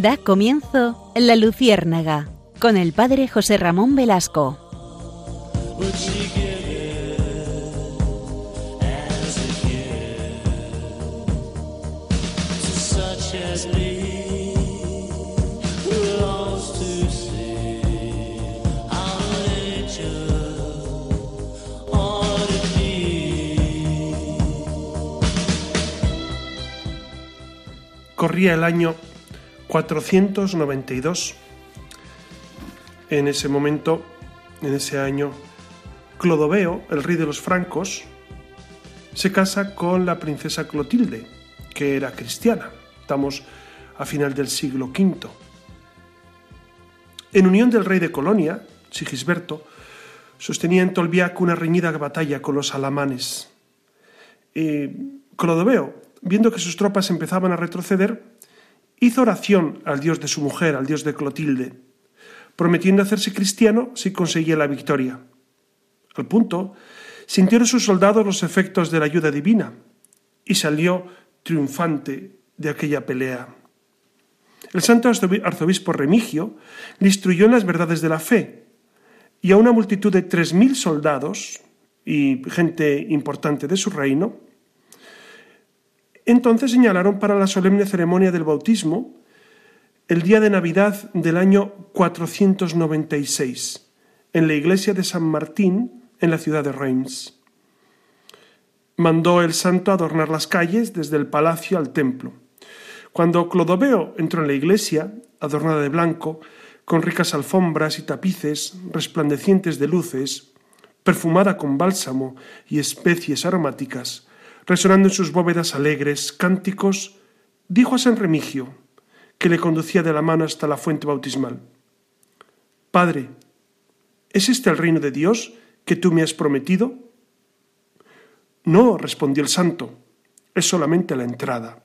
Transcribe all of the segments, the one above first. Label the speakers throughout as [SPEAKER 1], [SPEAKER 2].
[SPEAKER 1] Da comienzo La Luciérnaga con el padre José Ramón Velasco.
[SPEAKER 2] Corría el año 492. En ese momento, en ese año, Clodoveo, el rey de los francos, se casa con la princesa Clotilde, que era cristiana. Estamos a final del siglo V. En unión del rey de Colonia, Sigisberto, sostenía en Tolbiac una reñida batalla con los alamanes. Clodoveo, viendo que sus tropas empezaban a retroceder, hizo oración al dios de su mujer, al dios de Clotilde, prometiendo hacerse cristiano si conseguía la victoria. Al punto, sintieron sus soldados los efectos de la ayuda divina y salió triunfante de aquella pelea. El santo arzobispo Remigio le instruyó en las verdades de la fe y a una multitud de tres mil soldados y gente importante de su reino entonces señalaron para la solemne ceremonia del bautismo el día de Navidad del año 496 en la iglesia de San Martín en la ciudad de Reims. Mandó el santo adornar las calles desde el palacio al templo. Cuando Clodoveo entró en la iglesia, adornada de blanco, con ricas alfombras y tapices resplandecientes de luces, perfumada con bálsamo y especies aromáticas, resonando en sus bóvedas alegres cánticos, dijo a San Remigio, que le conducía de la mano hasta la fuente bautismal, Padre, ¿es este el reino de Dios que tú me has prometido? No, respondió el santo, es solamente la entrada.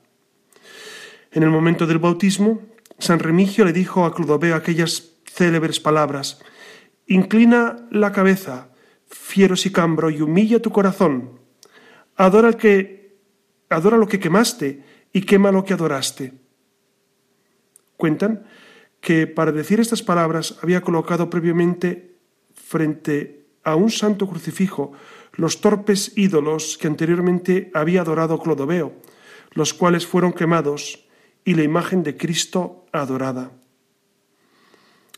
[SPEAKER 2] En el momento del bautismo, San Remigio le dijo a Clodoveo aquellas célebres palabras, Inclina la cabeza, fiero sicambro, y humilla tu corazón, Adora, lo que quemaste y quema lo que adoraste. Cuentan que para decir estas palabras había colocado previamente frente a un santo crucifijo los torpes ídolos que anteriormente había adorado Clodoveo, los cuales fueron quemados, y la imagen de Cristo adorada.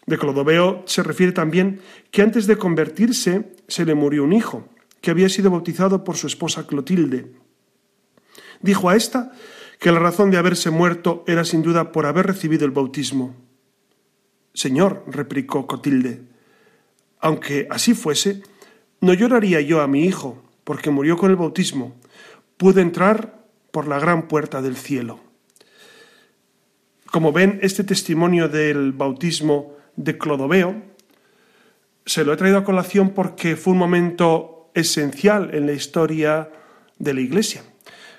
[SPEAKER 2] De Clodoveo se refiere también que antes de convertirse se le murió un hijo, que había sido bautizado por su esposa Clotilde. Dijo a ésta que la razón de haberse muerto era sin duda por haber recibido el bautismo. Señor, replicó Clotilde, aunque así fuese, no lloraría yo a mi hijo, porque murió con el bautismo. Pude entrar por la gran puerta del cielo. Como ven, este testimonio del bautismo de Clodoveo se lo he traído a colación porque fue un momento esencial en la historia de la Iglesia.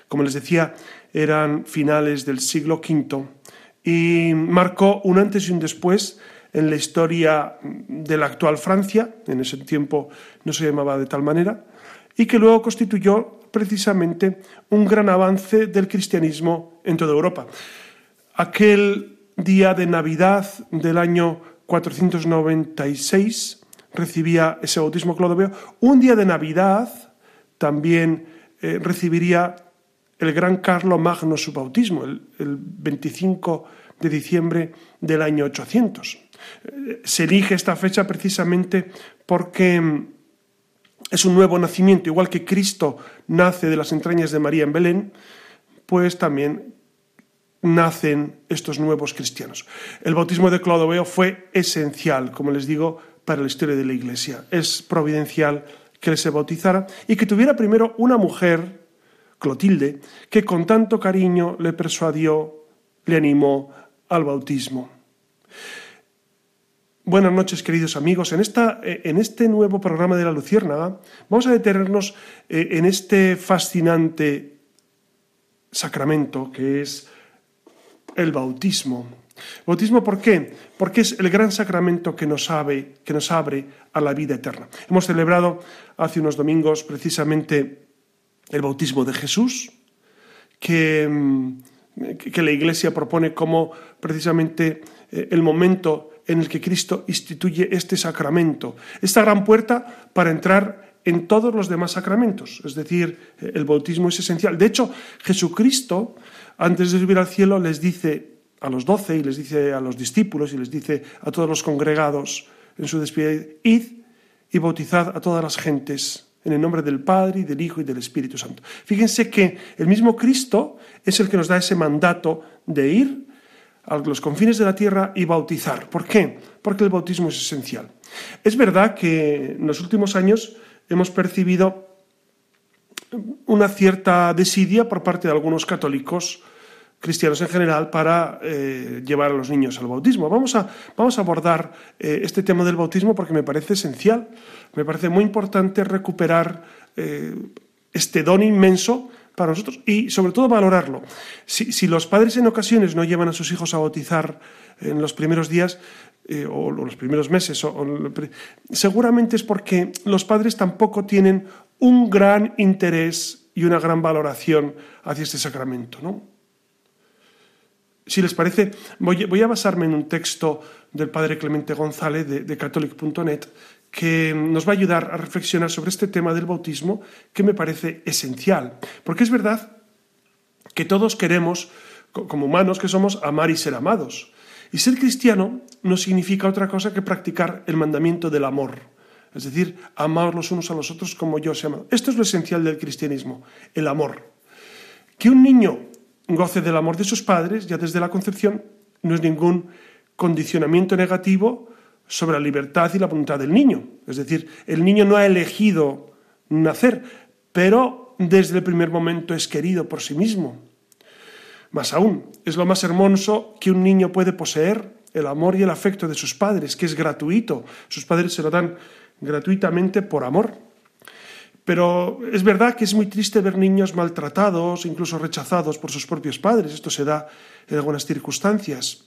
[SPEAKER 2] Como les decía, eran finales del siglo V y marcó un antes y un después en la historia de la actual Francia, en ese tiempo no se llamaba de tal manera, y que luego constituyó precisamente un gran avance del cristianismo en toda Europa. Aquel día de Navidad del año 496, recibía ese bautismo Clodoveo. Un día de Navidad también eh, recibiría el gran Carlo Magno su bautismo, el, 25 de diciembre del año 800. Eh, se elige esta fecha precisamente porque mm, es un nuevo nacimiento, igual que Cristo nace de las entrañas de María en Belén, pues también nacen estos nuevos cristianos. El bautismo de Clodoveo fue esencial, como les digo, para la historia de la Iglesia. Es providencial que se bautizara y que tuviera primero una mujer, Clotilde, que con tanto cariño le persuadió, le animó al bautismo. Buenas noches, queridos amigos. En, esta, en este nuevo programa de la Luciérnaga vamos a detenernos eh, en este fascinante sacramento que es el bautismo. Bautismo, ¿por qué? Porque es el gran sacramento que nos, abre, que nos abre a la vida eterna. Hemos celebrado hace unos domingos precisamente el bautismo de Jesús, que mm, que la Iglesia propone como precisamente eh, el momento en el que Cristo instituye este sacramento, esta gran puerta para entrar en todos los demás sacramentos, es decir, el bautismo es esencial. De hecho, Jesucristo, antes de subir al cielo, les dice a los doce y les dice a los discípulos y les dice a todos los congregados en su despedida, id y bautizad a todas las gentes en el nombre del Padre y del Hijo y del Espíritu Santo. Fíjense que el mismo Cristo es el que nos da ese mandato de ir a los confines de la tierra y bautizar. ¿Por qué? Porque el bautismo es esencial. Es verdad que en los últimos años hemos percibido una cierta desidia por parte de algunos católicos cristianos en general para eh, llevar a los niños al bautismo. Vamos a, vamos a abordar eh, este tema del bautismo porque me parece esencial, me parece muy importante recuperar eh, este don inmenso para nosotros y sobre todo valorarlo. Si, los padres en ocasiones no llevan a sus hijos a bautizar en los primeros días o los primeros meses, seguramente es porque los padres tampoco tienen un gran interés y una gran valoración hacia este sacramento. ¿no? Si les parece, voy, a basarme en un texto del padre Clemente González de, catholic.net que nos va a ayudar a reflexionar sobre este tema del bautismo que me parece esencial. Porque es verdad que todos queremos, como humanos que somos, amar y ser amados. Y ser cristiano no significa otra cosa que practicar el mandamiento del amor. Es decir, amar los unos a los otros como yo os he amado. Esto es lo esencial del cristianismo, el amor. Que un niño goce del amor de sus padres ya desde la concepción no es ningún condicionamiento negativo sobre la libertad y la voluntad del niño. Es decir, el niño no ha elegido nacer, pero desde el primer momento es querido por sí mismo. Más aún, es lo más hermoso que un niño puede poseer, el amor y el afecto de sus padres, que es gratuito. Sus padres se lo dan gratuitamente por amor. Pero es verdad que es muy triste ver niños maltratados, incluso rechazados por sus propios padres. Esto se da en algunas circunstancias.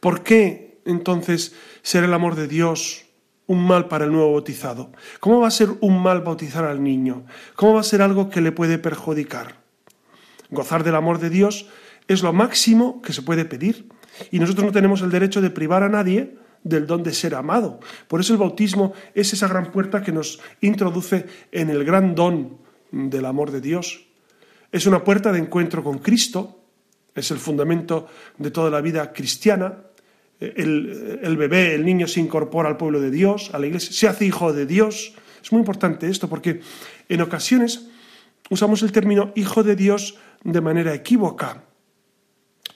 [SPEAKER 2] ¿Por qué entonces ser el amor de Dios un mal para el nuevo bautizado? ¿Cómo va a ser un mal bautizar al niño? ¿Cómo va a ser algo que le puede perjudicar? Gozar del amor de Dios es lo máximo que se puede pedir. Y nosotros no tenemos el derecho de privar a nadie del don de ser amado. Por eso el bautismo es esa gran puerta que nos introduce en el gran don del amor de Dios. Es una puerta de encuentro con Cristo, es el fundamento de toda la vida cristiana. El, bebé, el niño se incorpora al pueblo de Dios, a la iglesia, se hace hijo de Dios. Es muy importante esto porque en ocasiones usamos el término hijo de Dios de manera equívoca,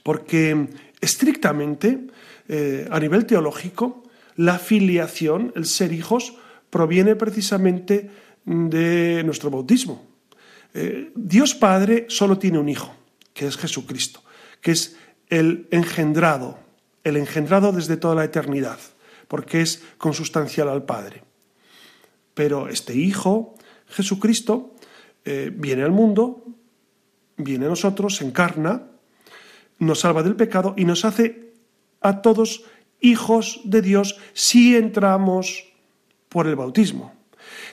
[SPEAKER 2] porque estrictamente eh, a nivel teológico, la filiación, el ser hijos, proviene precisamente de nuestro bautismo. Eh, Dios Padre solo tiene un hijo, que es Jesucristo, que es el engendrado, el engendrado desde toda la eternidad, porque es consustancial al Padre. Pero este Hijo, Jesucristo, eh, viene al mundo, viene a nosotros, se encarna, nos salva del pecado y nos hace a todos hijos de Dios si entramos por el bautismo.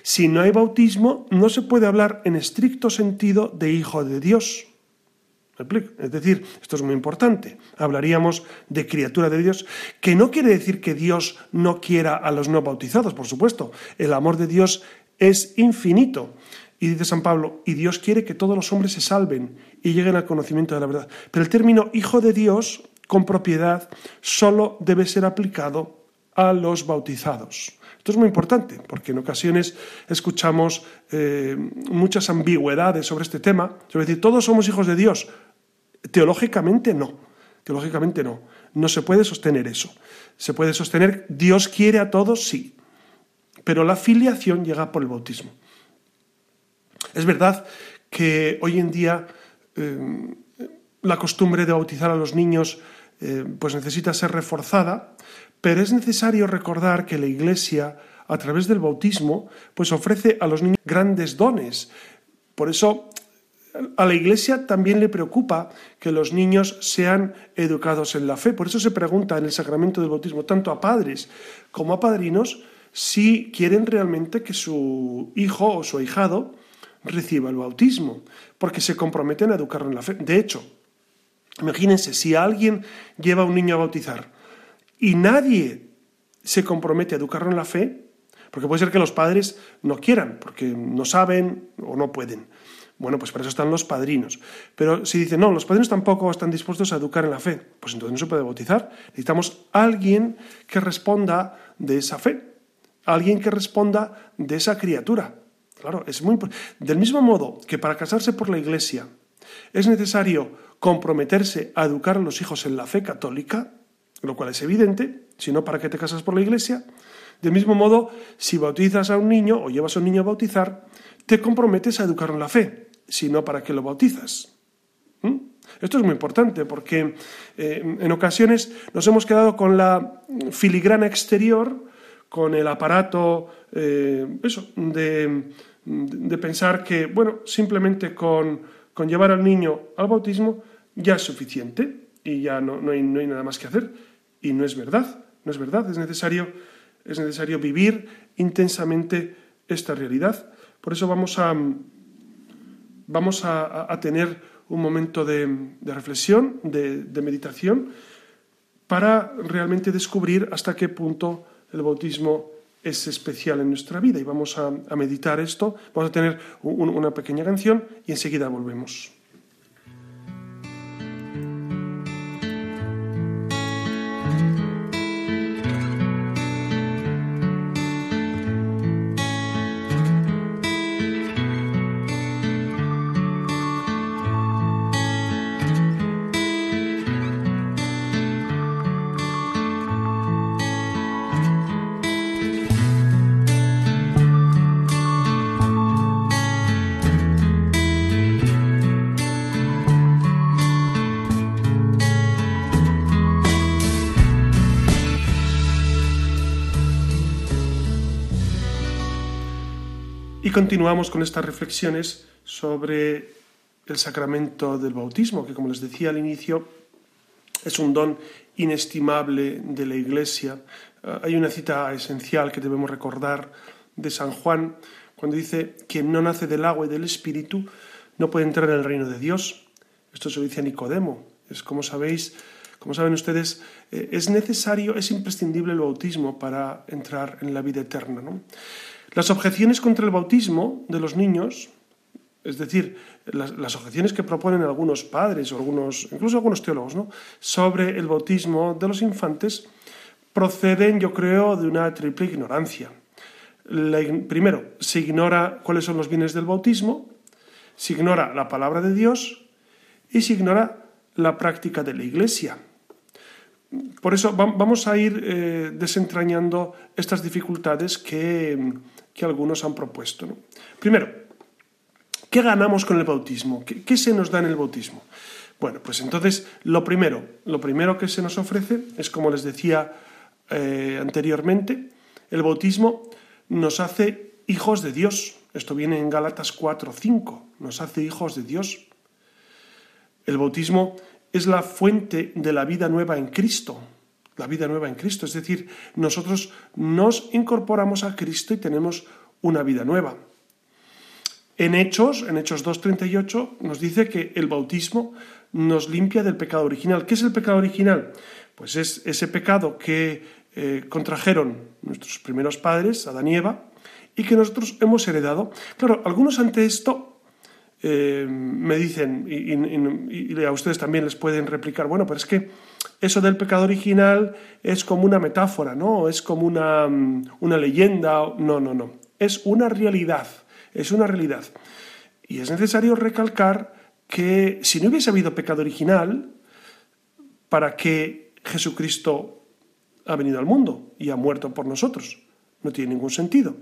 [SPEAKER 2] Si no hay bautismo, no se puede hablar en estricto sentido de hijo de Dios. Es decir, esto es muy importante. Hablaríamos de criatura de Dios, que no quiere decir que Dios no quiera a los no bautizados, por supuesto. El amor de Dios es infinito. Y dice San Pablo, y Dios quiere que todos los hombres se salven y lleguen al conocimiento de la verdad. Pero el término hijo de Dios con propiedad solo debe ser aplicado a los bautizados. Esto es muy importante porque en ocasiones escuchamos eh, muchas ambigüedades sobre este tema, sobre decir, todos somos hijos de Dios. Teológicamente no, teológicamente no. No se puede sostener eso. Se puede sostener, Dios quiere a todos, sí, pero la filiación llega por el bautismo. Es verdad que hoy en día eh, la costumbre de bautizar a los niños eh, pues necesita ser reforzada, pero es necesario recordar que la Iglesia, a través del bautismo, pues ofrece a los niños grandes dones. Por eso a la Iglesia también le preocupa que los niños sean educados en la fe. Por eso se pregunta en el sacramento del bautismo tanto a padres como a padrinos si quieren realmente que su hijo o su ahijado reciba el bautismo, porque se comprometen a educarlo en la fe. De hecho, Imagínense, si alguien lleva a un niño a bautizar y nadie se compromete a educarlo en la fe, porque puede ser que los padres no quieran, porque no saben o no pueden. Bueno, pues para eso están los padrinos. Pero si dicen, no, los padrinos tampoco están dispuestos a educar en la fe, pues entonces no se puede bautizar. Necesitamos alguien que responda de esa fe, alguien que responda de esa criatura. Claro, es muy Del mismo modo que para casarse por la iglesia es necesario comprometerse a educar a los hijos en la fe católica, lo cual es evidente, si no, ¿para qué te casas por la iglesia? Del mismo modo, si bautizas a un niño o llevas a un niño a bautizar, te comprometes a educarlo en la fe, si no, ¿para qué lo bautizas? ¿Mm? Esto es muy importante porque eh, en ocasiones nos hemos quedado con la filigrana exterior, con el aparato, eh, eso, de, de, pensar que, bueno, simplemente con, con, llevar al niño al bautismo ya es suficiente y ya no, no, hay, no hay nada más que hacer. Y no es verdad, no es verdad, es necesario es necesario vivir intensamente esta realidad. Por eso vamos a, vamos a, tener un momento de, reflexión, de, meditación, para realmente descubrir hasta qué punto el bautismo es especial en nuestra vida. Y vamos a, meditar esto, vamos a tener una pequeña canción y enseguida volvemos. Y continuamos con estas reflexiones sobre el sacramento del bautismo, que como les decía al inicio, es un don inestimable de la Iglesia. Ah, hay una cita esencial que debemos recordar de San Juan, cuando dice, quien no nace del agua y del Espíritu no puede entrar en el reino de Dios. Esto se lo dice a Nicodemo. Es como sabéis, como saben ustedes, eh, es necesario, es imprescindible el bautismo para entrar en la vida eterna. ¿no? Las objeciones contra el bautismo de los niños, es decir, las, objeciones que proponen algunos padres o algunos, incluso algunos teólogos, ¿no? sobre el bautismo de los infantes, proceden, yo creo, de una triple ignorancia. primero, se ignora cuáles son los bienes del bautismo, se ignora la palabra de Dios y se ignora la práctica de la Iglesia. Por eso vamos a ir eh, desentrañando estas dificultades que, que algunos han propuesto. Primero, ¿qué ganamos con el bautismo? ¿Qué, se nos da en el bautismo? Bueno, pues entonces lo primero, lo primero que se nos ofrece es, como les decía eh, anteriormente, el bautismo nos hace hijos de Dios. Esto viene en Gálatas 4, 5, nos hace hijos de Dios. El bautismo es la fuente de la vida nueva en Cristo la vida nueva en Cristo. Es decir, nosotros nos incorporamos a Cristo y tenemos una vida nueva. En Hechos, en Hechos 2.38, nos dice que el bautismo nos limpia del pecado original. ¿Qué es el pecado original? Pues es ese pecado que eh, contrajeron nuestros primeros padres, Adán y Eva, y que nosotros hemos heredado. Claro, algunos ante esto eh, me dicen, y, y, a ustedes también les pueden replicar, bueno, pero es que eso del pecado original es como una metáfora, ¿no? Es como una, mm, una leyenda. No, no, no. Es una realidad. Es una realidad. Y es necesario recalcar que si no hubiese habido pecado original, ¿para qué Jesucristo ha venido al mundo y ha muerto por nosotros? No tiene ningún sentido.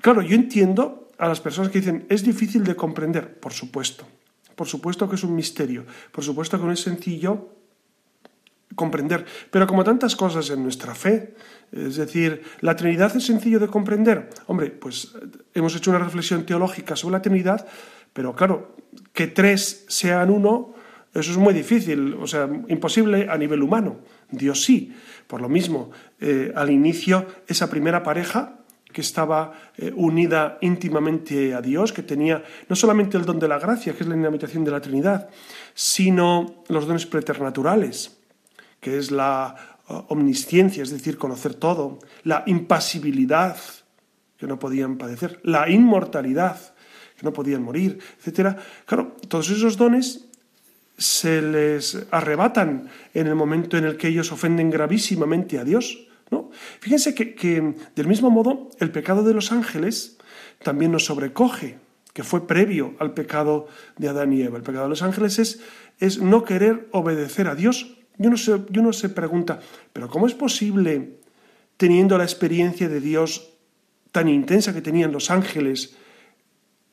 [SPEAKER 2] Claro, yo entiendo a las personas que dicen, es difícil de comprender, por supuesto. Por supuesto que es un misterio. Por supuesto que no es sencillo comprender. Pero como tantas cosas en nuestra fe, es decir, ¿la Trinidad es sencillo de comprender? Hombre, pues hemos hecho una reflexión teológica sobre la Trinidad, pero claro, que tres sean uno, eso es muy difícil, o sea, imposible a nivel humano. Dios sí. Por lo mismo, eh, al inicio, esa primera pareja que estaba eh, unida íntimamente a Dios, que tenía no solamente el don de la gracia, que es la inhabitación de la Trinidad, sino los dones preternaturales, que es la eh, omnisciencia, es decir, conocer todo, la impasibilidad, que no podían padecer, la inmortalidad, que no podían morir, etc. Claro, todos esos dones se les arrebatan en el momento en el que ellos ofenden gravísimamente a Dios. ¿no? Fíjense que, del mismo modo el pecado de los ángeles también nos sobrecoge, que fue previo al pecado de Adán y Eva. El pecado de los ángeles es, es no querer obedecer a Dios. Yo no, sé, yo no se pregunta, pero ¿cómo es posible, teniendo la experiencia de Dios tan intensa que tenían los ángeles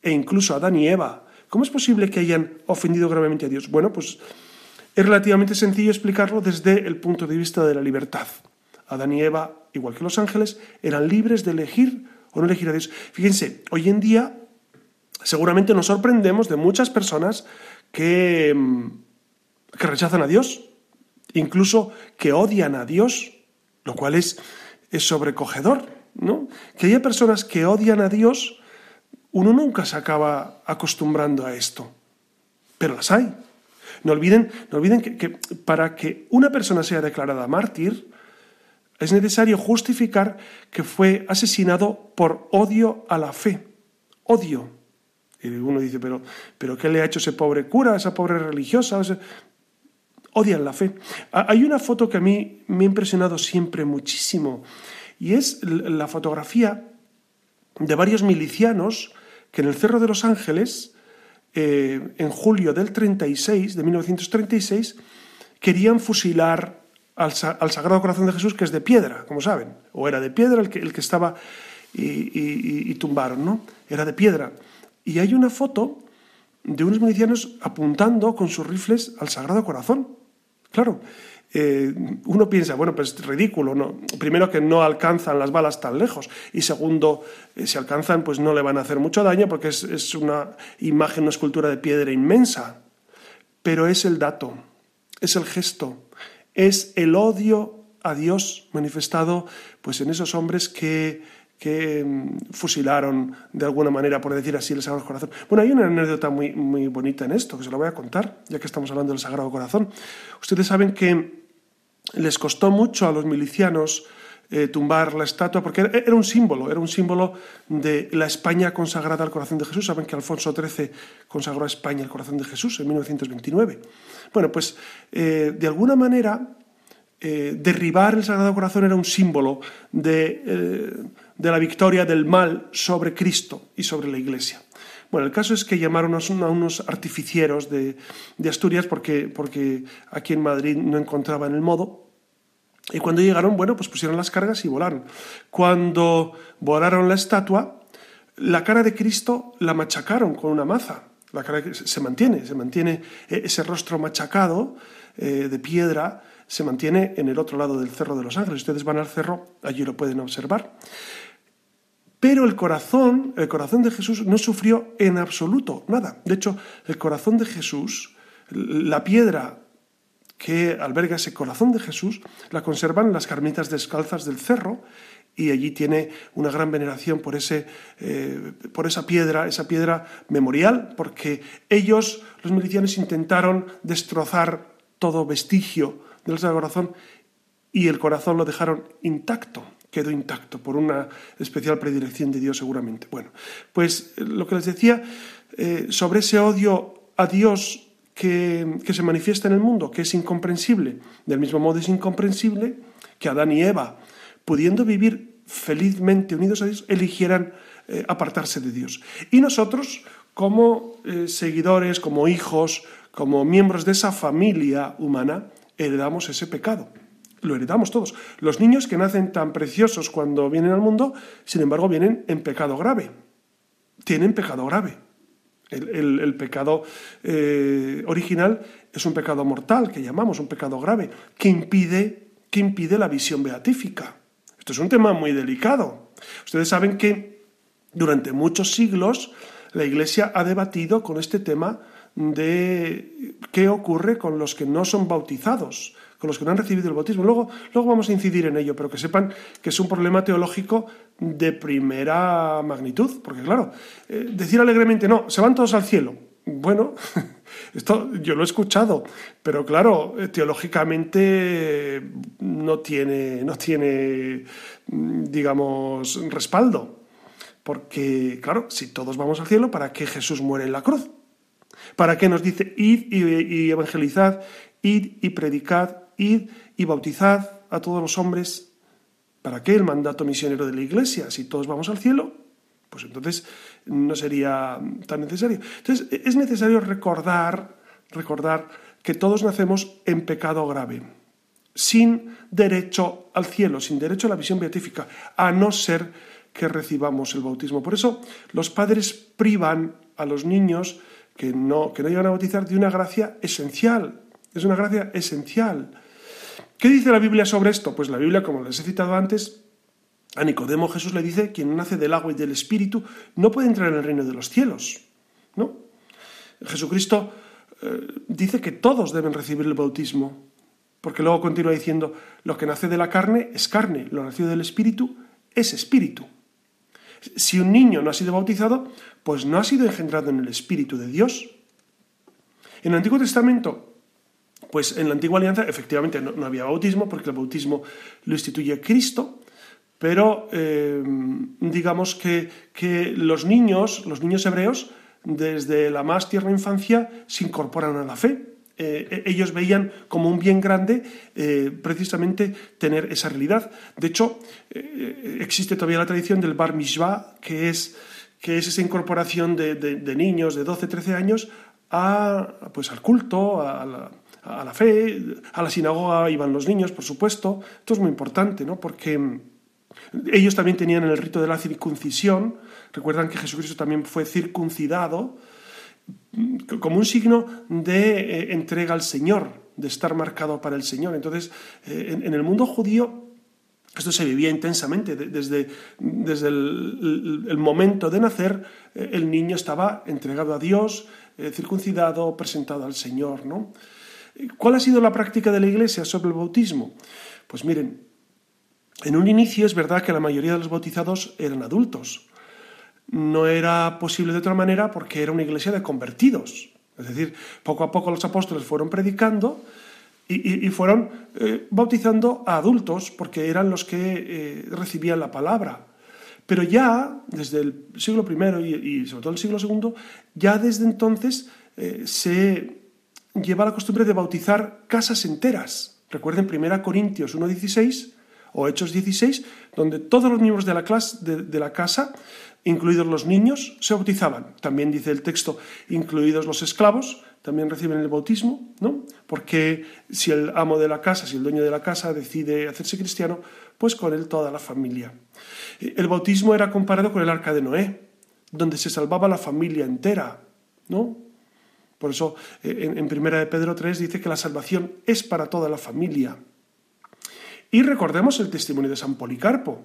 [SPEAKER 2] e incluso Adán y Eva, ¿cómo es posible que hayan ofendido gravemente a Dios? Bueno, pues es relativamente sencillo explicarlo desde el punto de vista de la libertad. Adán y Eva, igual que los ángeles, eran libres de elegir o no elegir a Dios. Fíjense, hoy en día seguramente nos sorprendemos de muchas personas que, mm, que rechazan a Dios, incluso que odian a Dios, lo cual es, es sobrecogedor. ¿no? Que haya personas que odian a Dios, uno nunca se acaba acostumbrando a esto, pero las hay. No olviden, no olviden que, para que una persona sea declarada mártir, es necesario justificar que fue asesinado por odio a la fe. Odio. Y uno dice, pero, pero ¿qué le ha hecho ese pobre cura, esa pobre religiosa? Odian la fe. Hay una foto que a mí me ha impresionado siempre muchísimo y es la fotografía de varios milicianos que en el Cerro de los Ángeles, eh, en julio del 36, de 1936, querían fusilar al, Sagrado Corazón de Jesús, que es de piedra, como saben, o era de piedra el que, el que estaba y tumbaron, ¿no? Era de piedra. Y hay una foto de unos milicianos apuntando con sus rifles al Sagrado Corazón. Claro, eh, uno piensa, bueno, pues es ridículo, ¿no? Primero que no alcanzan las balas tan lejos y segundo, eh, si alcanzan, pues no le van a hacer mucho daño porque es, es una imagen, una escultura de piedra inmensa. Pero es el dato, es el gesto, es el odio a Dios manifestado pues en esos hombres que que mm, fusilaron de alguna manera, por decir así, el Sagrado Corazón. Bueno, hay una anécdota muy, muy bonita en esto, que se la voy a contar, ya que estamos hablando del Sagrado Corazón. Ustedes saben que les costó mucho a los milicianos eh, tumbar la estatua, porque era, un símbolo, era un símbolo de la España consagrada al corazón de Jesús. Saben que Alfonso XIII consagró a España al corazón de Jesús en 1929. Bueno, pues eh, de alguna manera eh, derribar el Sagrado Corazón era un símbolo de de la victoria del mal sobre Cristo y sobre la Iglesia. Bueno, el caso es que llamaron a unos artificieros de, Asturias porque, porque aquí en Madrid no encontraban el modo. Y cuando llegaron, bueno, pues pusieron las cargas y volaron. Cuando volaron la estatua, la cara de Cristo la machacaron con una maza. La cara se mantiene, se mantiene e, ese rostro machacado eh, de piedra, se mantiene en el otro lado del Cerro de los Ángeles. Ustedes van al cerro, allí lo pueden observar. Pero el corazón, el corazón de Jesús no sufrió en absoluto nada. De hecho, el corazón de Jesús, la piedra que alberga ese corazón de Jesús, la conservan las carmitas descalzas del cerro y allí tiene una gran veneración por, ese, eh, por esa piedra, esa piedra memorial, porque ellos, los milicianos, intentaron destrozar todo vestigio del Sagrado Corazón y el corazón lo dejaron intacto quedó intacto por una especial predilección de Dios seguramente. Bueno, pues eh, lo que les decía eh, sobre ese odio a Dios que, que, se manifiesta en el mundo, que es incomprensible. Del mismo modo es incomprensible que Adán y Eva, pudiendo vivir felizmente unidos a Dios, eligieran eh, apartarse de Dios. Y nosotros, como seguidores, como hijos, como miembros de esa familia humana, heredamos ese pecado lo heredamos todos. Los niños que nacen tan preciosos cuando vienen al mundo, sin embargo, vienen en pecado grave. Tienen pecado grave. El, pecado eh, original es un pecado mortal, que llamamos un pecado grave, que impide, que impide la visión beatífica. Esto es un tema muy delicado. Ustedes saben que durante muchos siglos la Iglesia ha debatido con este tema de qué ocurre con los que no son bautizados con los que no han recibido el bautismo. Luego, luego vamos a incidir en ello, pero que sepan que es un problema teológico de primera magnitud, porque claro, eh, decir alegremente, no, se van todos al cielo. Bueno, esto yo lo he escuchado, pero claro, eh, teológicamente no tiene, no tiene, mm, digamos, respaldo. Porque, claro, si todos vamos al cielo, ¿para qué Jesús muere en la cruz? ¿Para qué nos dice id y, evangelizad, id y predicad, id y bautizad a todos los hombres? ¿Para qué el mandato misionero de la Iglesia? Si todos vamos al cielo, pues entonces no sería tan necesario. Entonces es necesario recordar, recordar que todos nacemos en pecado grave, sin derecho al cielo, sin derecho a la visión beatífica, a no ser que recibamos el bautismo. Por eso los padres privan a los niños que no, que no llegan a bautizar de una gracia esencial. Es una gracia esencial. ¿Qué dice la Biblia sobre esto? Pues la Biblia, como les he citado antes, a Nicodemo Jesús le dice, quien nace del agua y del espíritu no puede entrar en el reino de los cielos. ¿No? Jesucristo eh, dice que todos deben recibir el bautismo, porque luego continúa diciendo, lo que nace de la carne es carne, lo nacido del espíritu es espíritu. Si un niño no ha sido bautizado, pues no ha sido engendrado en el Espíritu de Dios. En el Antiguo Testamento, pues en la Antigua Alianza efectivamente no, había bautismo, porque el bautismo lo instituye Cristo, pero eh, digamos que, los niños, los niños hebreos, desde la más tierna infancia, se incorporan a la fe. Eh, ellos veían como un bien grande eh, precisamente tener esa realidad. De hecho, existe todavía la tradición del bar mitzvah, que es, que es esa incorporación de, niños de 12, 13 años a, pues, al culto, a la, a la, fe, a la sinagoga iban los niños, por supuesto. Esto es muy importante, ¿no? porque ellos también tenían el rito de la circuncisión. Recuerdan que Jesucristo también fue circuncidado como un signo de eh, entrega al Señor, de estar marcado para el Señor. Entonces, eh, en, el mundo judío esto se vivía intensamente. Desde, desde el, momento de nacer, eh, el niño estaba entregado a Dios, circuncidado, presentado al Señor. ¿no? ¿Cuál ha sido la práctica de la Iglesia sobre el bautismo? Pues miren, en un inicio es verdad que la mayoría de los bautizados eran adultos, no era posible de otra manera porque era una iglesia de convertidos. Es decir, poco a poco los apóstoles fueron predicando y, fueron eh, bautizando a adultos porque eran los que eh, recibían la palabra. Pero ya, desde el siglo I y, sobre todo el siglo II, ya desde entonces eh, se lleva la costumbre de bautizar casas enteras. Recuerden 1 Corintios 1.16 o Hechos 16, donde todos los miembros de la, clase, de la casa incluidos los niños, se bautizaban. También dice el texto, incluidos los esclavos, también reciben el bautismo, ¿no? Porque si el amo de la casa, si el dueño de la casa decide hacerse cristiano, pues con él toda la familia. El bautismo era comparado con el arca de Noé, donde se salvaba la familia entera, ¿no? Por eso en, en Primera de Pedro 3 dice que la salvación es para toda la familia. Y recordemos el testimonio de San Policarpo,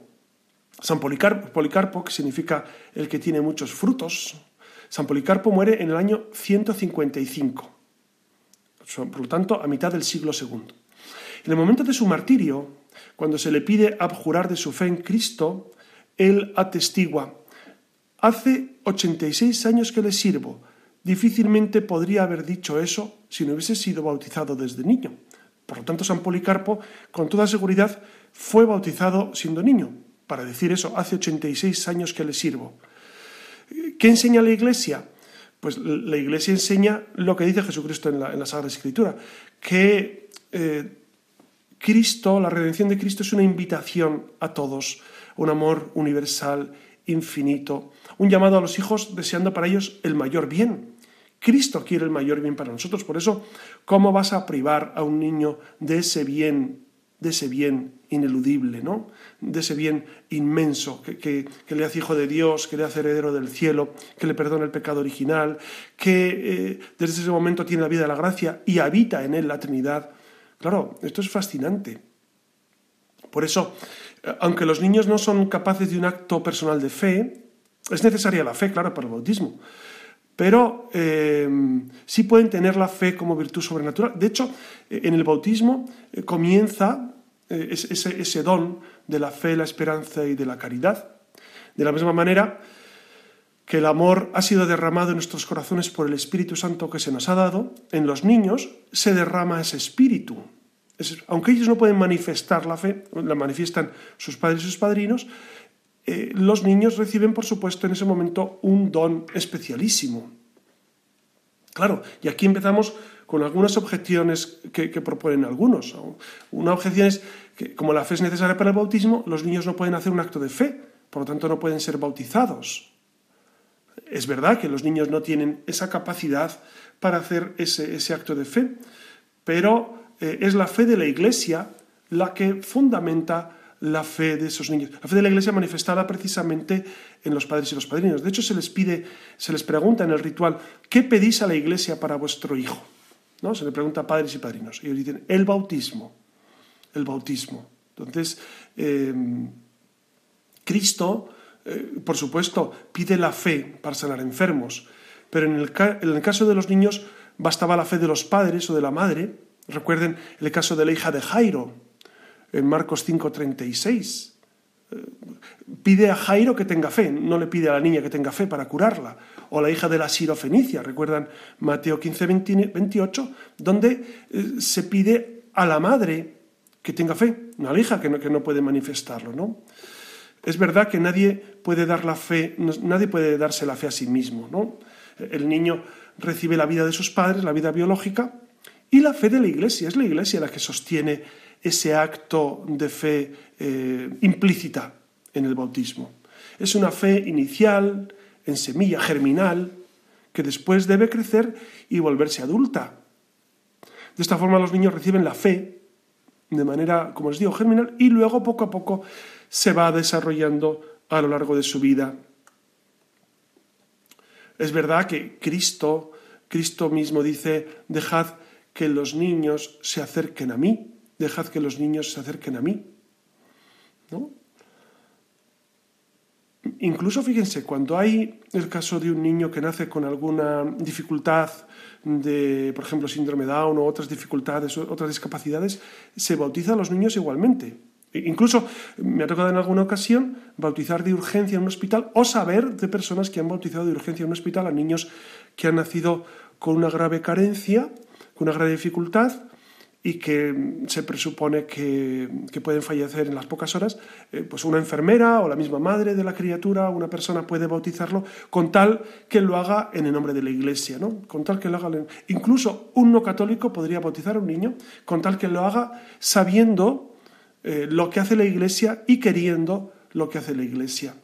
[SPEAKER 2] San Policarpo, que significa el que tiene muchos frutos, San Policarpo muere en el año 155, por lo tanto a mitad del siglo II. En el momento de su martirio, cuando se le pide abjurar de su fe en Cristo, él atestigua, hace 86 años que le sirvo, difícilmente podría haber dicho eso si no hubiese sido bautizado desde niño. Por lo tanto, San Policarpo, con toda seguridad, fue bautizado siendo niño, para decir eso, hace 86 años que le sirvo. ¿Qué enseña la Iglesia? Pues la Iglesia enseña lo que dice Jesucristo en la, Sagrada Escritura, que eh, Cristo, la redención de Cristo es una invitación a todos, un amor universal, infinito, un llamado a los hijos deseando para ellos el mayor bien. Cristo quiere el mayor bien para nosotros, por eso, ¿cómo vas a privar a un niño de ese bien, de ese bien ineludible, ¿no? de ese bien inmenso que, le hace hijo de Dios, que le hace heredero del cielo, que le perdona el pecado original, que eh, desde ese momento tiene la vida de la gracia y habita en él la Trinidad. Claro, esto es fascinante. Por eso, eh, aunque los niños no son capaces de un acto personal de fe, es necesaria la fe, claro, para el bautismo. Pero eh, sí pueden tener la fe como virtud sobrenatural. De hecho, en el bautismo comienza ese, ese don de la fe, la esperanza y de la caridad. De la misma manera, que el amor ha sido derramado en nuestros corazones por el Espíritu Santo que se nos ha dado, en los niños se derrama ese espíritu. aunque ellos no pueden manifestar la fe, la manifiestan sus padres y sus padrinos, eh, los niños reciben, por supuesto, en ese momento un don especialísimo. Claro, y aquí empezamos con algunas objeciones que, proponen algunos. Una objeción es que, como la fe es necesaria para el bautismo, los niños no pueden hacer un acto de fe, por lo tanto no pueden ser bautizados. Es verdad que los niños no tienen esa capacidad para hacer ese, acto de fe, pero eh, es la fe de la Iglesia la que fundamenta la fe de esos niños. La fe de la Iglesia manifestada precisamente en los padres y los padrinos. De hecho, se les pide, se les pregunta en el ritual, ¿qué pedís a la Iglesia para vuestro hijo? ¿No? Se le pregunta a padres y padrinos. Y ellos dicen, el bautismo. El bautismo. Entonces, eh, Cristo eh, por supuesto, pide la fe para sanar enfermos, pero en el, caso de los niños bastaba la fe de los padres o de la madre. Recuerden el caso de la hija de Jairo, en Marcos 5:36. Eh, pide a Jairo que tenga fe, no le pide a la niña que tenga fe para curarla. O la hija de la Sirofenicia, recuerdan Mateo 15, 28, donde eh, se pide a la madre que tenga fe, no a la hija que no, que no puede manifestarlo. ¿no? Es verdad que nadie puede dar la fe, nadie puede darse la fe a sí mismo, ¿no? El niño recibe la vida de sus padres, la vida biológica, y la fe de la Iglesia. Es la Iglesia la que sostiene ese acto de fe eh, implícita en el bautismo. Es una fe inicial, en semilla, germinal, que después debe crecer y volverse adulta. De esta forma los niños reciben la fe de manera, como les digo, germinal y luego poco a poco se va desarrollando a lo largo de su vida. Es verdad que Cristo, Cristo mismo dice, dejad que los niños se acerquen a mí, dejad que los niños se acerquen a mí. ¿No? Incluso fíjense, cuando hay el caso de un niño que nace con alguna dificultad de, por ejemplo, síndrome Down o otras dificultades, otras discapacidades, se bautiza a los niños igualmente. Incluso me ha tocado en alguna ocasión bautizar de urgencia en un hospital o saber de personas que han bautizado de urgencia en un hospital a niños que han nacido con una grave carencia, con una grave dificultad y que se presupone que, pueden fallecer en las pocas horas, eh, pues una enfermera o la misma madre de la criatura, una persona puede bautizarlo con tal que lo haga en el nombre de la Iglesia, ¿no? Con tal que lo haga, incluso un no católico podría bautizar a un niño con tal que lo haga sabiendo eh, lo que hace la Iglesia y queriendo lo que hace la Iglesia.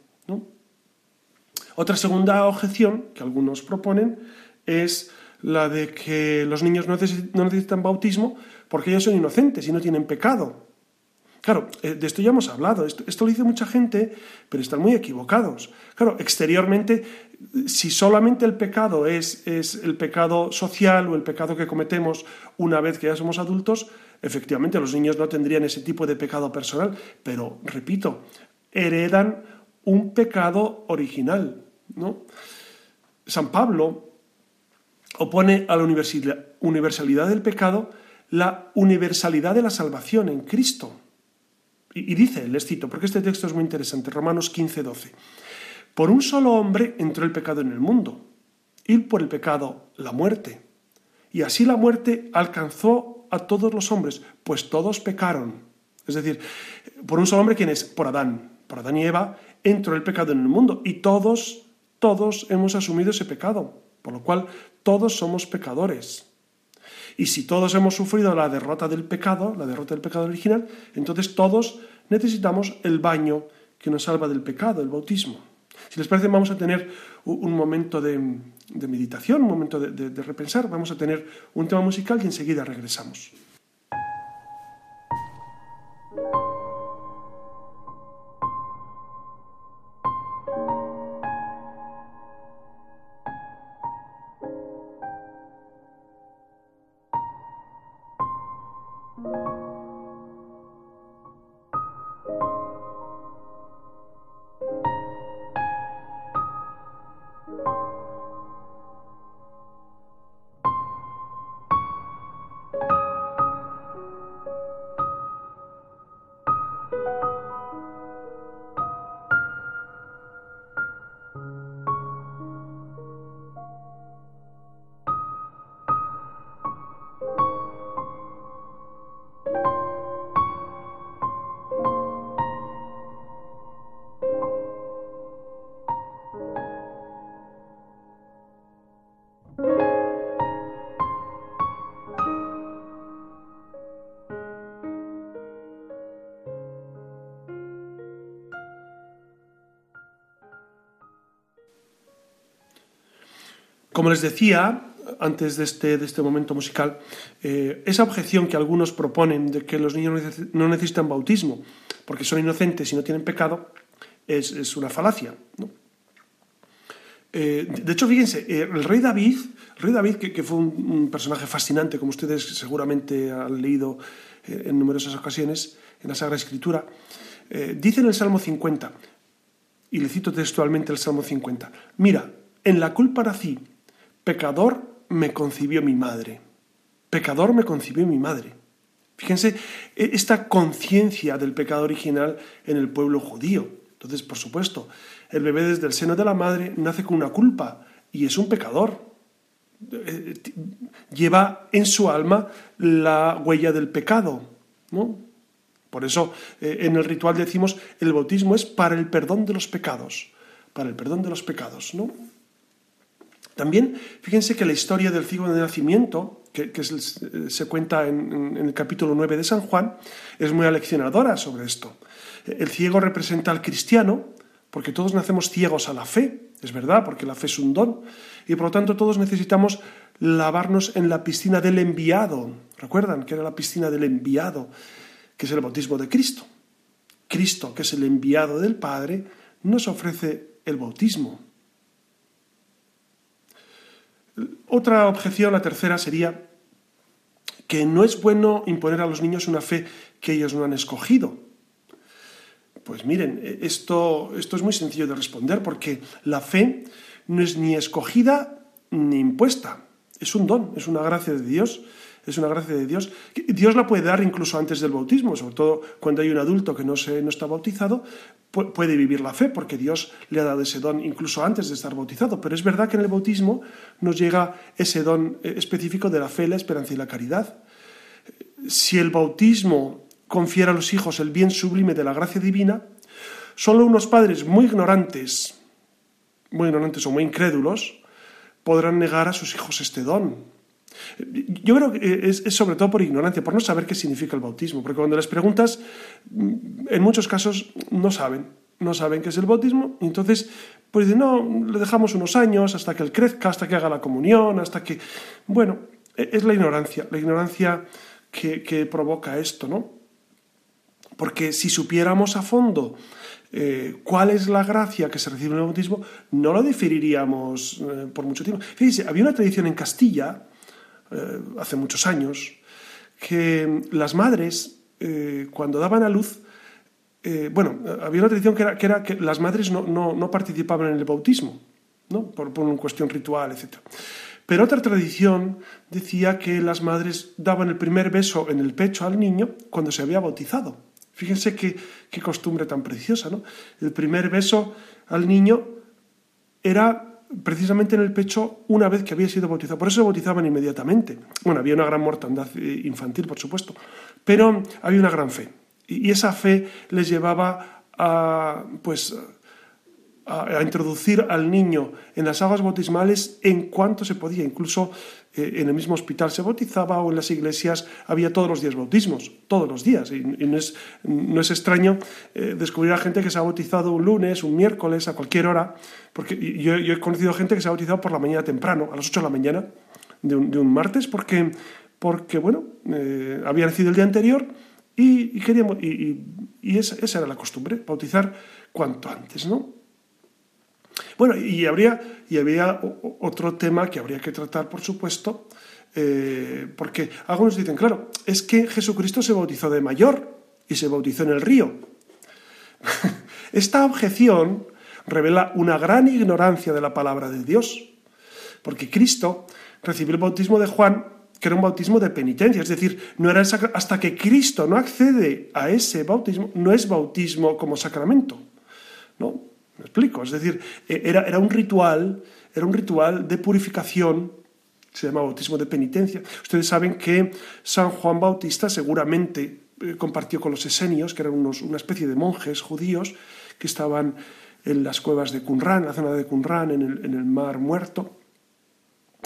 [SPEAKER 2] Otra segunda objeción que algunos proponen es la de que los niños no necesitan bautismo porque ellos son inocentes y no tienen pecado. Claro, eh, de esto ya hemos hablado, esto, lo dice mucha gente, pero están muy equivocados. Claro, exteriormente, si solamente el pecado es, el pecado social o el pecado que cometemos una vez que ya somos adultos, Efectivamente, los niños no tendrían ese tipo de pecado personal, pero, repito, heredan un pecado original. San Pablo opone a la universalidad del pecado la universalidad de la salvación en Cristo. Y, dice, les cito, porque este texto es muy interesante, Romanos 15, 12. Por un solo hombre entró el pecado en el mundo, y por el pecado la muerte. Y así la muerte alcanzó a todos los hombres, pues todos pecaron. Es decir, por un solo hombre, ¿quién es? Por Adán. Por Adán y Eva entró el pecado en el mundo y todos, todos hemos asumido ese pecado, por lo cual todos somos pecadores. Y si todos hemos sufrido la derrota del pecado, la derrota del pecado original, entonces todos necesitamos el baño que nos salva del pecado, el bautismo. Si les parece, vamos a tener un momento de, meditación, un momento de repensar, vamos a tener un tema musical y enseguida regresamos. Como les decía, antes de este, de este momento musical, eh, esa objeción que algunos proponen de que los niños no necesitan bautismo porque son inocentes y no tienen pecado, es, una falacia. Eh, de hecho, fíjense, eh, el rey David, el rey David que, fue un, un, personaje fascinante, como ustedes seguramente han leído en numerosas ocasiones en la Sagrada Escritura, dice en el Salmo 50, y le cito textualmente el Salmo 50, mira, en la culpa nací, pecador me concibió mi madre. Pecador me concibió mi madre. Fíjense e, esta conciencia del pecado original en el pueblo judío. Entonces, por supuesto, el bebé desde el seno de la madre nace con una culpa y es un pecador. Eh, lleva en su alma la huella del pecado, ¿no? Por eso en el ritual decimos el bautismo es para el perdón de los pecados, para el perdón de los pecados, ¿no? También fíjense que la historia del ciego de nacimiento, que, se cuenta en, el capítulo 9 de San Juan, es muy aleccionadora sobre esto. El ciego representa al cristiano, porque todos nacemos ciegos a la fe, es verdad, porque la fe es un don, y por lo tanto todos necesitamos lavarnos en la piscina del enviado. ¿Recuerdan que era la piscina del enviado, que es el bautismo de Cristo? Cristo, que es el enviado del Padre, nos ofrece el bautismo. Otra objeción, la tercera, sería que no es bueno imponer a los niños una fe que ellos no han escogido. Pues miren, esto, esto es muy sencillo de responder porque la fe no es ni escogida ni impuesta. Es un don, es una gracia de Dios es una gracia de Dios. Dios la puede dar incluso antes del bautismo, sobre todo cuando hay un adulto que no, se, no está bautizado, puede vivir la fe, porque Dios le ha dado ese don incluso antes de estar bautizado. Pero es verdad que en el bautismo nos llega ese don eh, específico de la fe, la esperanza y la caridad. Si el bautismo confiere a los hijos el bien sublime de la gracia divina, solo unos padres muy ignorantes, muy ignorantes o muy incrédulos, podrán negar a sus hijos este don. Yo creo que es, sobre todo por ignorancia, por no saber qué significa el bautismo, porque cuando les preguntas, mm, en muchos casos no saben, no saben qué es el bautismo, entonces, pues dicen, no, le dejamos unos años hasta que él crezca, hasta que haga la comunión, hasta que... Bueno, e, es la ignorancia, la ignorancia que, provoca esto, ¿no? Porque si supiéramos a fondo eh, cuál es la gracia que se recibe en el bautismo, no lo diferiríamos eh, por mucho tiempo. Fíjense, había una tradición en Castilla, eh, hace muchos años, que las madres, eh, cuando daban a luz, eh, bueno, había una tradición que era, que, las madres no, no, no, participaban en el bautismo, ¿no? por, por una cuestión ritual, etc. Pero otra tradición decía que las madres daban el primer beso en el pecho al niño cuando se había bautizado. Fíjense qué, qué costumbre tan preciosa, ¿no? El primer beso al niño era precisamente en el pecho una vez que había sido bautizado. Por eso se bautizaban inmediatamente. Bueno, había una gran mortandad eh, infantil, por supuesto, pero había una gran fe. Y esa fe les llevaba a, pues, a, introducir al niño en las aguas bautismales en cuanto se podía. Incluso eh, en el mismo hospital se bautizaba o en las iglesias había todos los días bautismos, todos los días. Y, no, es, no, es, extraño eh, descubrir a gente que se ha bautizado un lunes, un miércoles, a cualquier hora, porque yo, he conocido gente que se ha bautizado por la mañana temprano, a las 8 de la mañana de un, martes, porque, porque bueno, eh, había nacido el día anterior y, queríamos, y, y esa, esa era la costumbre, bautizar cuanto antes, ¿no? Bueno, y habría, y habría otro tema que habría que tratar, por supuesto, eh, porque algunos dicen, claro, es que Jesucristo se bautizó de mayor y se bautizó en el río. Esta objeción revela una gran ignorancia de la palabra de Dios, porque Cristo recibió el bautismo de Juan, que era un bautismo de penitencia, es decir, no era hasta que Cristo no accede a ese bautismo, no es bautismo como sacramento. ¿no? ¿Me explico? Es decir, e, era, era un ritual, era un ritual de purificación, se llama bautismo de penitencia. Ustedes saben que San Juan Bautista seguramente eh, compartió con los esenios, que eran unos, una especie de monjes judíos que estaban en las cuevas de Qumran, en la zona de Qumran, en el, en el mar muerto.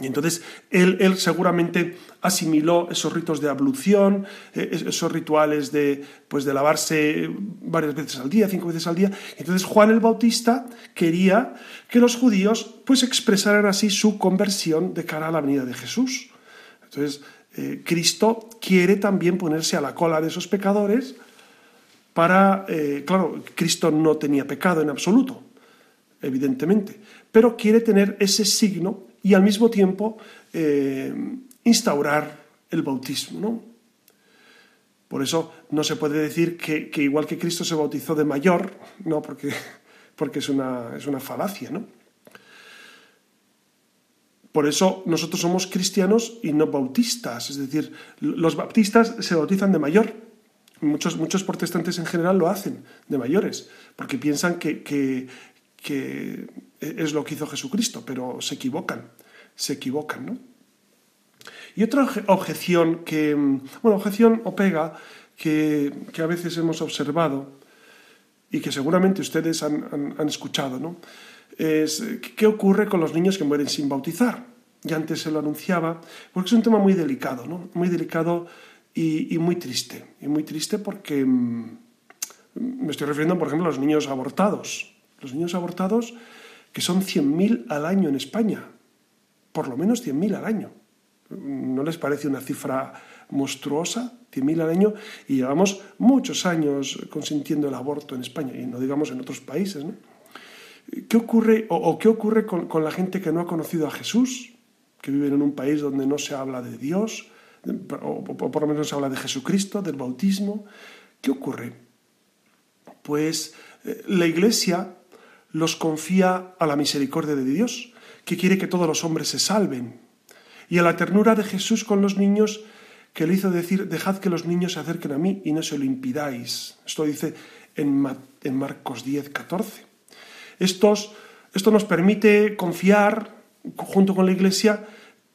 [SPEAKER 2] Y entonces él, él, seguramente asimiló esos ritos de ablución, eh, esos rituales de, pues de lavarse varias veces al día, cinco veces al día. Entonces Juan el Bautista quería que los judíos pues expresaran así su conversión de cara a la venida de Jesús. Entonces eh, Cristo quiere también ponerse a la cola de esos pecadores para, eh, claro, Cristo no tenía pecado en absoluto, evidentemente, pero quiere tener ese signo y al mismo tiempo eh, instaurar el bautismo. ¿no? Por eso no se puede decir que, igual que Cristo se bautizó de mayor, no, porque, porque es, una, es una falacia. ¿no? Por eso nosotros somos cristianos y no bautistas, es decir, los bautistas se bautizan de mayor. Muchos, muchos protestantes en general lo hacen de mayores, porque piensan que, que, que es lo que hizo Jesucristo, pero se equivocan, se equivocan, ¿no? Y otra objeción que, bueno, objeción o pega que, que a veces hemos observado y que seguramente ustedes han, escuchado, ¿no? Es qué ocurre con los niños que mueren sin bautizar. Ya antes se lo anunciaba, porque es un tema muy delicado, ¿no? Muy delicado y, y muy triste. Y muy triste porque mm, me estoy refiriendo, por ejemplo, a los niños abortados. Los niños abortados que son 100.000 al año en España, por lo menos 100.000 al año. ¿No les parece una cifra monstruosa? 100.000 al año y llevamos muchos años consintiendo el aborto en España y no digamos en otros países. ¿Qué ocurre o, qué ocurre con, la gente que no ha conocido a Jesús, que vive en un país donde no se habla de Dios, o, o por lo menos se habla de Jesucristo, del bautismo? ¿Qué ocurre? Pues eh, la Iglesia los confía a la misericordia de Dios, que quiere que todos los hombres se salven, y a la ternura de Jesús con los niños, que le hizo decir, dejad que los niños se acerquen a mí y no se lo impidáis. Esto dice en, Marcos 10, 14. Estos, esto nos permite confiar, junto con la Iglesia,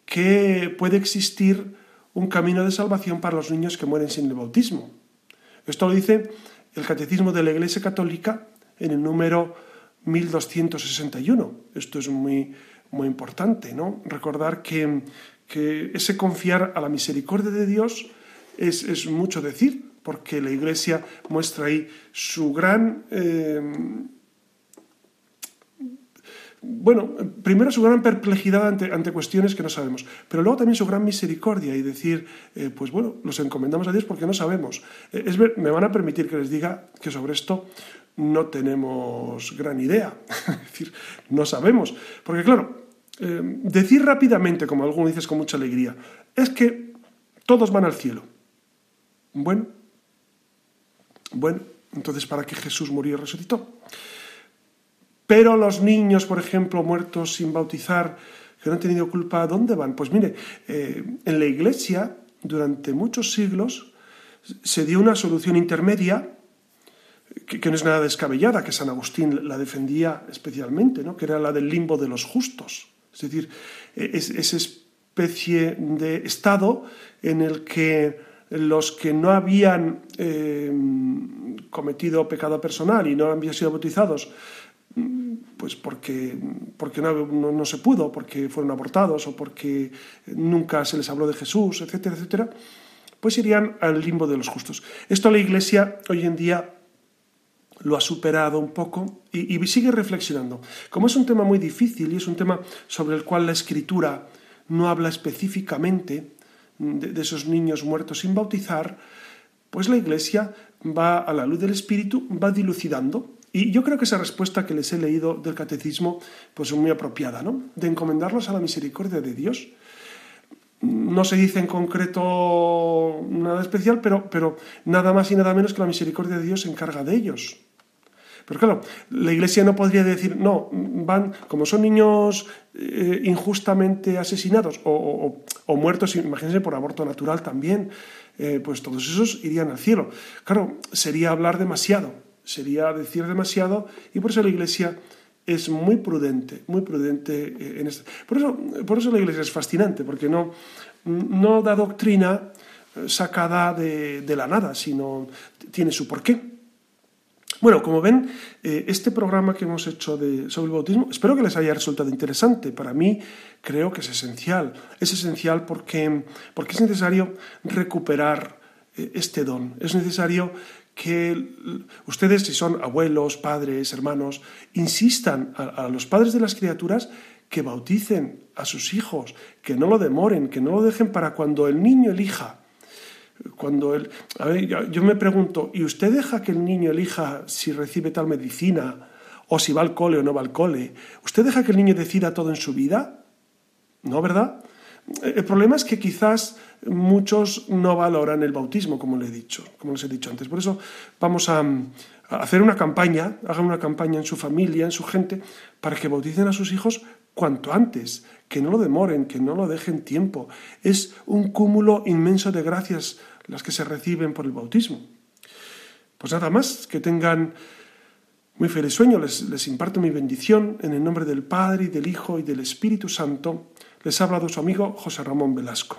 [SPEAKER 2] que puede existir un camino de salvación para los niños que mueren sin el bautismo. Esto lo dice el Catecismo de la Iglesia Católica en el número 1261. Esto es muy, muy importante, ¿no? Recordar que, ese confiar a la misericordia de Dios es, mucho decir, porque la Iglesia muestra ahí su gran... Eh, bueno, primero su gran perplejidad ante, ante, cuestiones que no sabemos, pero luego también su gran misericordia y decir, eh, pues bueno, los encomendamos a Dios porque no sabemos. Eh, es, me van a permitir que les diga que sobre esto no tenemos gran idea, es decir, no sabemos. Porque claro, eh, decir rápidamente, como alguno dices con mucha alegría, es que todos van al cielo. Bueno, bueno, entonces ¿para qué Jesús murió y resucitó? Pero los niños, por ejemplo, muertos sin bautizar, que no han tenido culpa, ¿dónde van? Pues mire, eh, en la iglesia, durante muchos siglos, se dio una solución intermedia que, no es nada descabellada, que San Agustín la defendía especialmente, ¿no? que era la del limbo de los justos. Es decir, e, es, esa especie de estado en el que los que no habían eh, cometido pecado personal y no habían sido bautizados, pues porque, porque no, no, se pudo, porque fueron abortados o porque nunca se les habló de Jesús, etcétera, etcétera, pues irían al limbo de los justos. Esto la Iglesia hoy en día lo ha superado un poco y, sigue reflexionando. Como es un tema muy difícil y es un tema sobre el cual la escritura no habla específicamente de, esos niños muertos sin bautizar, pues la Iglesia va a la luz del Espíritu, va dilucidando. Y yo creo que esa respuesta que les he leído del catecismo pues es muy apropiada, ¿no? De encomendarlos a la misericordia de Dios. No se dice en concreto nada especial, pero, pero nada más y nada menos que la misericordia de Dios se encarga de ellos. Pero claro, la Iglesia no podría decir, no, van, como son niños eh, injustamente asesinados o, muertos, imagínense, por aborto natural también, eh, pues todos esos irían al cielo. Claro, sería hablar demasiado, sería decir demasiado, y por eso la Iglesia es muy prudente, muy prudente eh, en esto. Por eso, por eso la Iglesia es fascinante, porque no, no da doctrina sacada de, de la nada, sino tiene su porqué. Bueno, como ven, eh, este programa que hemos hecho de, sobre el bautismo, espero que les haya resultado interesante. Para mí creo que es esencial. Es esencial porque, porque es necesario recuperar eh, este don. Es necesario que ustedes, si son abuelos, padres, hermanos, insistan a, a los padres de las criaturas que bauticen a sus hijos, que no lo demoren, que no lo dejen para cuando el niño elija cuando él, a ver, yo me pregunto, ¿y usted deja que el niño elija si recibe tal medicina o si va al cole o no va al cole? ¿Usted deja que el niño decida todo en su vida? ¿No, verdad? El problema es que quizás muchos no valoran el bautismo, como le he dicho, como les he dicho antes. Por eso vamos a, a hacer una campaña, hagan una campaña en su familia, en su gente, para que bauticen a sus hijos cuanto antes, que no lo demoren, que no lo dejen tiempo. Es un cúmulo inmenso de gracias las que se reciben por el bautismo. Pues nada más, que tengan muy feliz sueño, les, imparto mi bendición en el nombre del Padre y del Hijo y del Espíritu Santo. Les ha hablado su amigo José Ramón Velasco.